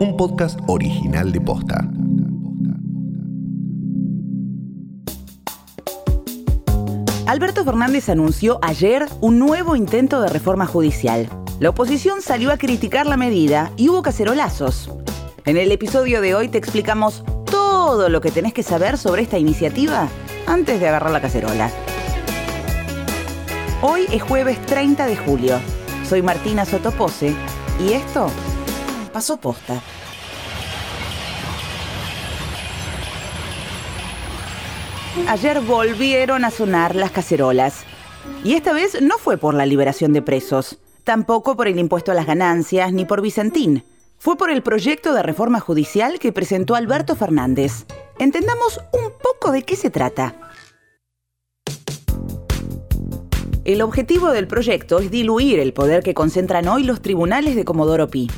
un podcast original de Posta. Alberto Fernández anunció ayer un nuevo intento de reforma judicial. La oposición salió a criticar la medida y hubo cacerolazos. En el episodio de hoy te explicamos todo lo que tenés que saber sobre esta iniciativa antes de agarrar la cacerola. Hoy es jueves 30 de julio. Soy Martina Sotopose y esto pasó posta. Ayer volvieron a sonar las cacerolas. Y esta vez no fue por la liberación de presos, tampoco por el impuesto a las ganancias, ni por Vicentín. Fue por el proyecto de reforma judicial que presentó Alberto Fernández. Entendamos un poco de qué se trata. El objetivo del proyecto es diluir el poder que concentran hoy los tribunales de Comodoro Pi.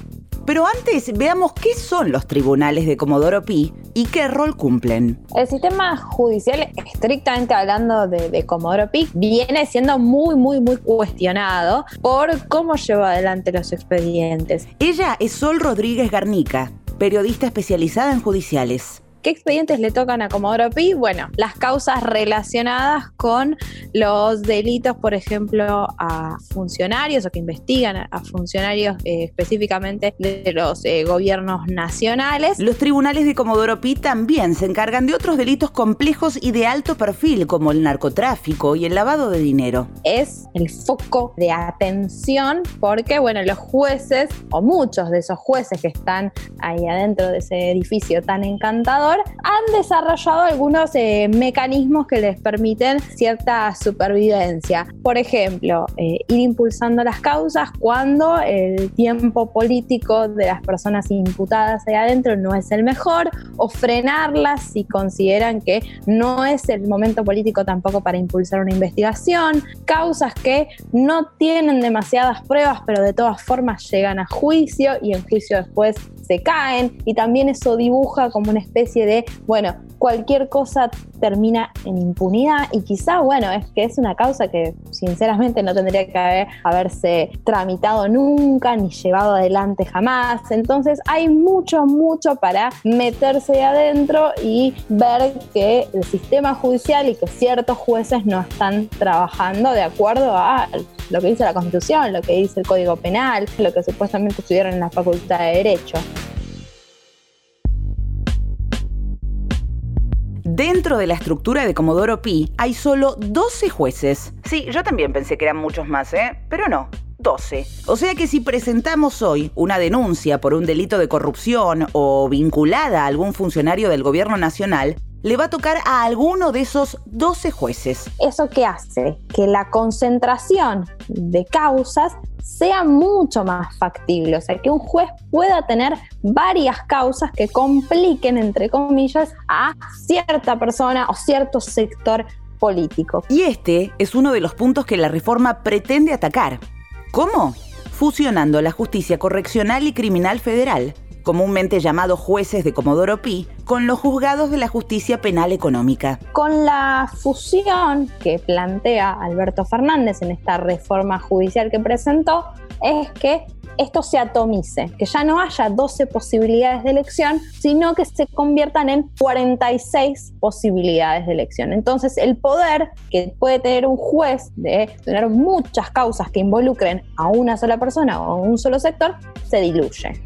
Pero antes veamos qué son los tribunales de Comodoro Pi y qué rol cumplen. El sistema judicial, estrictamente hablando de, Comodoro Pi, viene siendo muy, muy, muy cuestionado por cómo lleva adelante los expedientes. Ella es Sol Rodríguez Garnica, periodista especializada en judiciales. ¿Qué expedientes le tocan a Comodoro Pi? Bueno, las causas relacionadas con los delitos, por ejemplo, a funcionarios o que investigan a funcionarios eh, específicamente de los eh, gobiernos nacionales. Los tribunales de Comodoro Pi también se encargan de otros delitos complejos y de alto perfil, como el narcotráfico y el lavado de dinero. Es el foco de atención porque, bueno, los jueces, o muchos de esos jueces que están ahí adentro de ese edificio tan encantador, han desarrollado algunos eh, mecanismos que les permiten cierta supervivencia. Por ejemplo, eh, ir impulsando las causas cuando el tiempo político de las personas imputadas ahí adentro no es el mejor, o frenarlas si consideran que no es el momento político tampoco para impulsar una investigación, causas que no tienen demasiadas pruebas, pero de todas formas llegan a juicio y en juicio después se caen y también eso dibuja como una especie de, bueno, cualquier cosa termina en impunidad y quizá, bueno, es que es una causa que sinceramente no tendría que haberse tramitado nunca ni llevado adelante jamás. Entonces hay mucho, mucho para meterse adentro y ver que el sistema judicial y que ciertos jueces no están trabajando de acuerdo a lo que dice la Constitución, lo que dice el Código Penal, lo que supuestamente estudiaron en la Facultad de Derecho. Dentro de la estructura de Comodoro Pi hay solo 12 jueces. Sí, yo también pensé que eran muchos más, ¿eh? Pero no, 12. O sea que si presentamos hoy una denuncia por un delito de corrupción o vinculada a algún funcionario del gobierno nacional, le va a tocar a alguno de esos 12 jueces. ¿Eso qué hace? Que la concentración de causas sea mucho más factible, o sea, que un juez pueda tener varias causas que compliquen, entre comillas, a cierta persona o cierto sector político. Y este es uno de los puntos que la reforma pretende atacar. ¿Cómo? Fusionando la justicia correccional y criminal federal comúnmente llamados jueces de Comodoro Pi, con los juzgados de la justicia penal económica. Con la fusión que plantea Alberto Fernández en esta reforma judicial que presentó, es que esto se atomice, que ya no haya 12 posibilidades de elección, sino que se conviertan en 46 posibilidades de elección. Entonces, el poder que puede tener un juez de tener muchas causas que involucren a una sola persona o a un solo sector se diluye.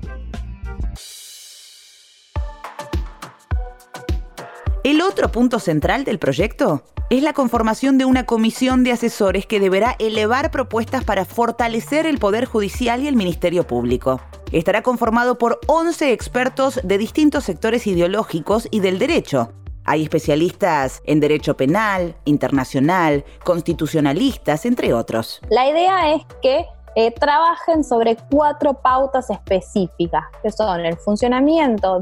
El otro punto central del proyecto es la conformación de una comisión de asesores que deberá elevar propuestas para fortalecer el Poder Judicial y el Ministerio Público. Estará conformado por 11 expertos de distintos sectores ideológicos y del derecho. Hay especialistas en derecho penal, internacional, constitucionalistas, entre otros. La idea es que eh, trabajen sobre cuatro pautas específicas, que son el funcionamiento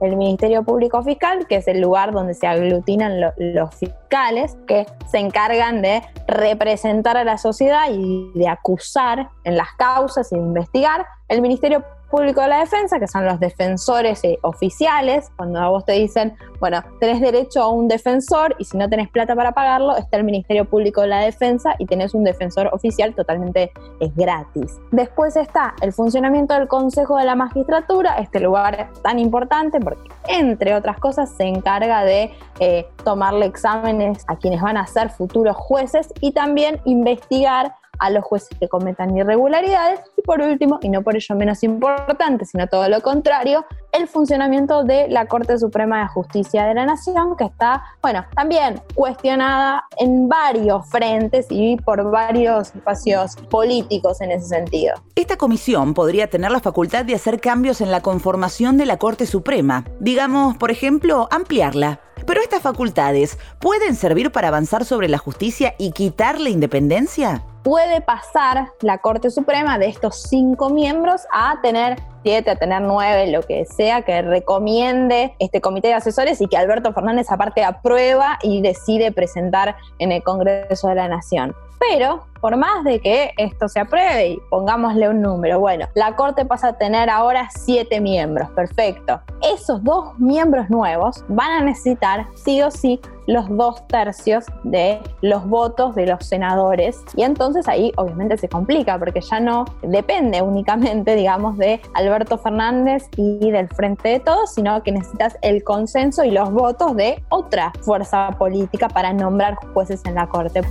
del Ministerio Público Fiscal, que es el lugar donde se aglutinan los fiscales, que se encargan de representar a la sociedad y de acusar en las causas y de investigar. El Ministerio Público de la Defensa, que son los defensores eh, oficiales, cuando a vos te dicen, bueno, tenés derecho a un defensor y si no tenés plata para pagarlo, está el Ministerio Público de la Defensa y tenés un defensor oficial totalmente es gratis. Después está el funcionamiento del Consejo de la Magistratura, este lugar tan importante porque, entre otras cosas, se encarga de eh, tomarle exámenes a quienes van a ser futuros jueces y también investigar a los jueces que cometan irregularidades por último, y no por ello menos importante, sino todo lo contrario, el funcionamiento de la Corte Suprema de Justicia de la Nación, que está, bueno, también cuestionada en varios frentes y por varios espacios políticos en ese sentido. Esta comisión podría tener la facultad de hacer cambios en la conformación de la Corte Suprema, digamos, por ejemplo, ampliarla. Pero estas facultades pueden servir para avanzar sobre la justicia y quitarle independencia puede pasar la Corte Suprema de estos cinco miembros a tener a tener nueve, lo que sea, que recomiende este comité de asesores y que Alberto Fernández aparte aprueba y decide presentar en el Congreso de la Nación. Pero por más de que esto se apruebe y pongámosle un número, bueno, la Corte pasa a tener ahora siete miembros, perfecto. Esos dos miembros nuevos van a necesitar sí o sí los dos tercios de los votos de los senadores y entonces ahí obviamente se complica porque ya no depende únicamente, digamos, de Alberto Fernández y del Frente de Todos, sino que necesitas el consenso y los votos de otra fuerza política para nombrar jueces en la Corte.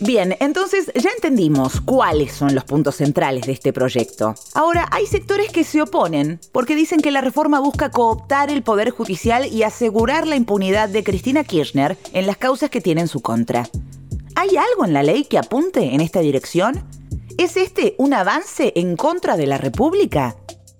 Bien, entonces ya entendimos cuáles son los puntos centrales de este proyecto. Ahora, hay sectores que se oponen porque dicen que la reforma busca cooptar el poder judicial y asegurar la impunidad de Cristina Kirchner en las causas que tiene en su contra. ¿Hay algo en la ley que apunte en esta dirección? ¿Es este un avance en contra de la República?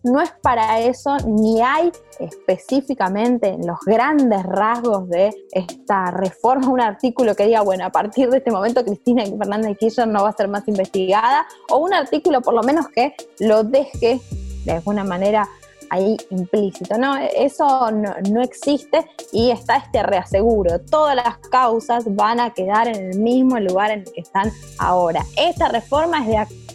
no es para eso, ni hay específicamente en los grandes rasgos de esta reforma un artículo que diga, bueno, a partir de este momento Cristina Fernández Kirchner no va a ser más investigada, o un artículo por lo menos que lo deje de alguna manera ahí implícito. No, eso no, existe y está este reaseguro. Todas las causas van a quedar en el mismo lugar en el que están ahora. Esta reforma es de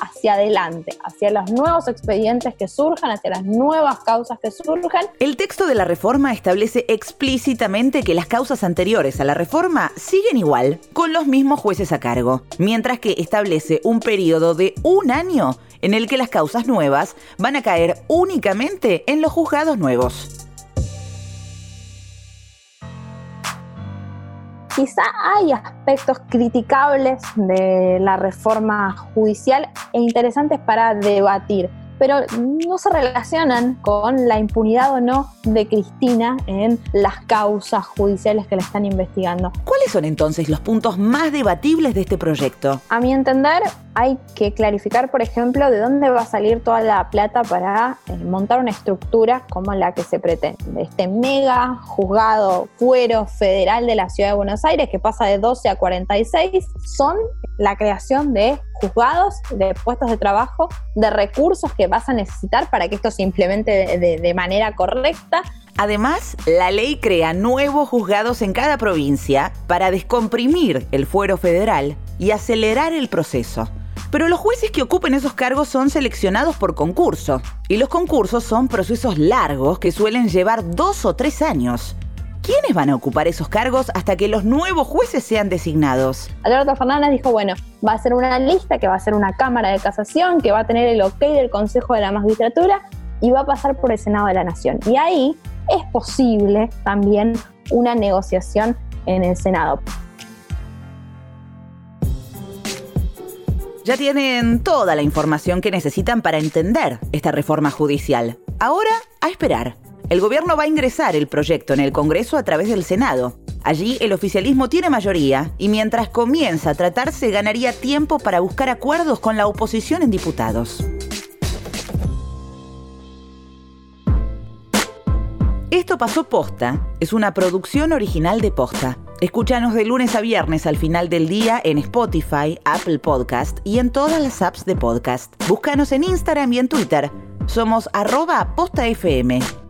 hacia adelante, hacia los nuevos expedientes que surjan, hacia las nuevas causas que surjan. El texto de la reforma establece explícitamente que las causas anteriores a la reforma siguen igual, con los mismos jueces a cargo, mientras que establece un periodo de un año en el que las causas nuevas van a caer únicamente en los juzgados nuevos. Quizá hay aspectos criticables de la reforma judicial e interesantes para debatir, pero no se relacionan con la impunidad o no de Cristina en las causas judiciales que la están investigando. ¿Cuáles son entonces los puntos más debatibles de este proyecto? A mi entender, hay que clarificar, por ejemplo, de dónde va a salir toda la plata para eh, montar una estructura como la que se pretende. Este mega juzgado fuero federal de la Ciudad de Buenos Aires, que pasa de 12 a 46, son la creación de juzgados, de puestos de trabajo, de recursos que vas a necesitar para que esto se implemente de manera correcta. Además, la ley crea nuevos juzgados en cada provincia para descomprimir el fuero federal y acelerar el proceso. Pero los jueces que ocupen esos cargos son seleccionados por concurso. Y los concursos son procesos largos que suelen llevar dos o tres años. ¿Quiénes van a ocupar esos cargos hasta que los nuevos jueces sean designados? Alberto Fernández dijo, bueno, va a ser una lista que va a ser una Cámara de Casación, que va a tener el ok del Consejo de la Magistratura y va a pasar por el Senado de la Nación. Y ahí es posible también una negociación en el Senado. Ya tienen toda la información que necesitan para entender esta reforma judicial. Ahora, a esperar. El gobierno va a ingresar el proyecto en el Congreso a través del Senado. Allí el oficialismo tiene mayoría y mientras comienza a tratarse ganaría tiempo para buscar acuerdos con la oposición en diputados. Esto pasó posta. Es una producción original de posta. Escúchanos de lunes a viernes al final del día en Spotify, Apple Podcast y en todas las apps de podcast. Búscanos en Instagram y en Twitter. Somos arroba postafm.